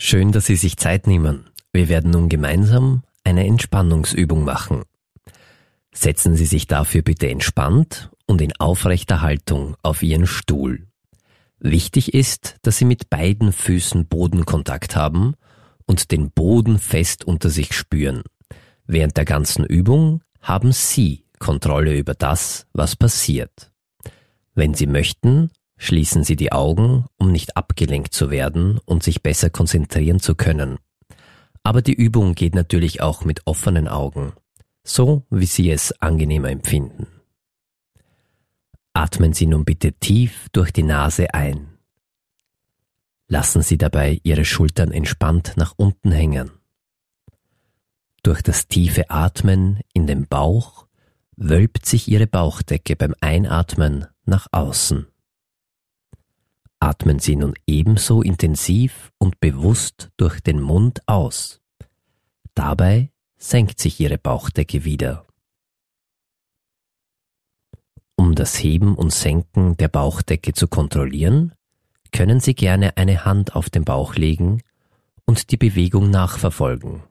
Schön, dass Sie sich Zeit nehmen. Wir werden nun gemeinsam eine Entspannungsübung machen. Setzen Sie sich dafür bitte entspannt und in aufrechter Haltung auf Ihren Stuhl. Wichtig ist, dass Sie mit beiden Füßen Bodenkontakt haben und den Boden fest unter sich spüren. Während der ganzen Übung haben Sie Kontrolle über das, was passiert. Wenn Sie möchten, Schließen Sie die Augen, um nicht abgelenkt zu werden und sich besser konzentrieren zu können. Aber die Übung geht natürlich auch mit offenen Augen, so wie Sie es angenehmer empfinden. Atmen Sie nun bitte tief durch die Nase ein. Lassen Sie dabei Ihre Schultern entspannt nach unten hängen. Durch das tiefe Atmen in den Bauch wölbt sich Ihre Bauchdecke beim Einatmen nach außen. Atmen Sie nun ebenso intensiv und bewusst durch den Mund aus. Dabei senkt sich Ihre Bauchdecke wieder. Um das Heben und Senken der Bauchdecke zu kontrollieren, können Sie gerne eine Hand auf den Bauch legen und die Bewegung nachverfolgen.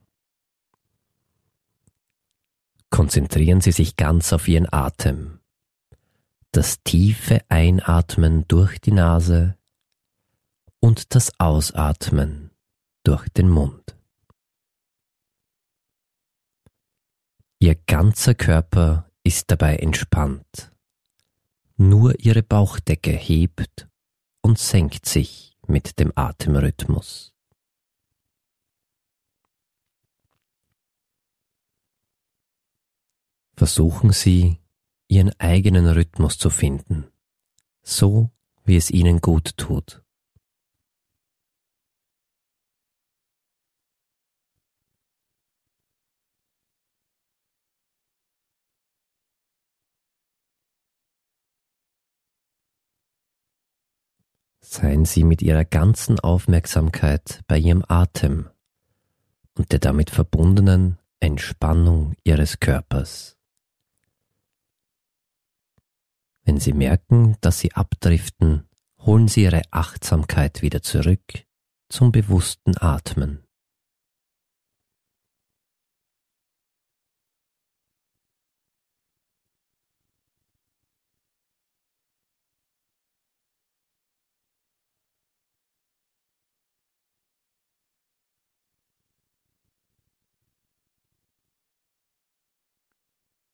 Konzentrieren Sie sich ganz auf Ihren Atem. Das tiefe Einatmen durch die Nase und das Ausatmen durch den Mund. Ihr ganzer Körper ist dabei entspannt. Nur ihre Bauchdecke hebt und senkt sich mit dem Atemrhythmus. Versuchen Sie, Ihren eigenen Rhythmus zu finden, so wie es Ihnen gut tut. Seien Sie mit Ihrer ganzen Aufmerksamkeit bei Ihrem Atem und der damit verbundenen Entspannung Ihres Körpers. Wenn Sie merken, dass Sie abdriften, holen Sie Ihre Achtsamkeit wieder zurück zum bewussten Atmen.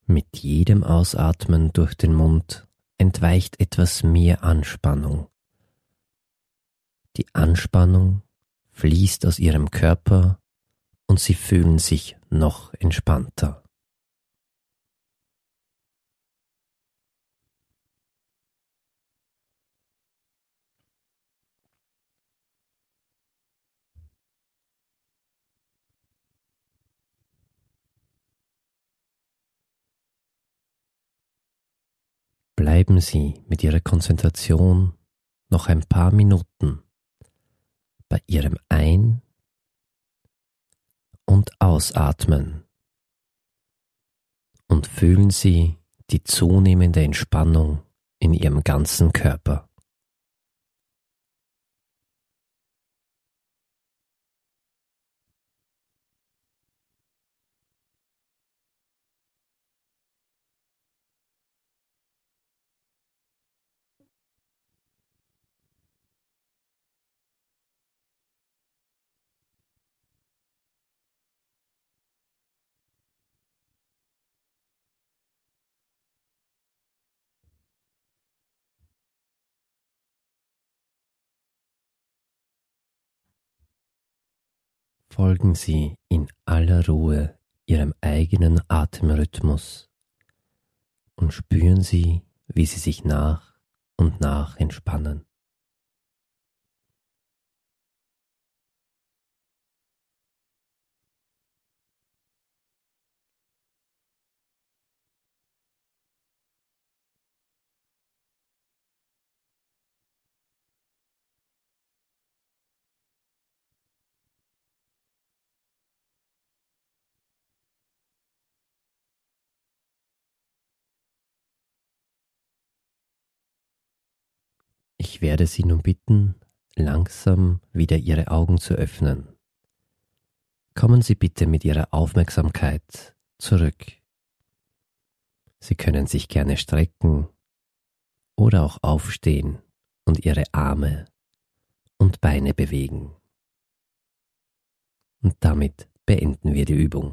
Mit jedem Ausatmen durch den Mund entweicht etwas mehr Anspannung. Die Anspannung fließt aus ihrem Körper und sie fühlen sich noch entspannter. Bleiben Sie mit Ihrer Konzentration noch ein paar Minuten bei Ihrem Ein- und Ausatmen und fühlen Sie die zunehmende Entspannung in Ihrem ganzen Körper. Folgen Sie in aller Ruhe Ihrem eigenen Atemrhythmus und spüren Sie, wie Sie sich nach und nach entspannen. Ich werde Sie nun bitten, langsam wieder Ihre Augen zu öffnen. Kommen Sie bitte mit Ihrer Aufmerksamkeit zurück. Sie können sich gerne strecken oder auch aufstehen und Ihre Arme und Beine bewegen. Und damit beenden wir die Übung.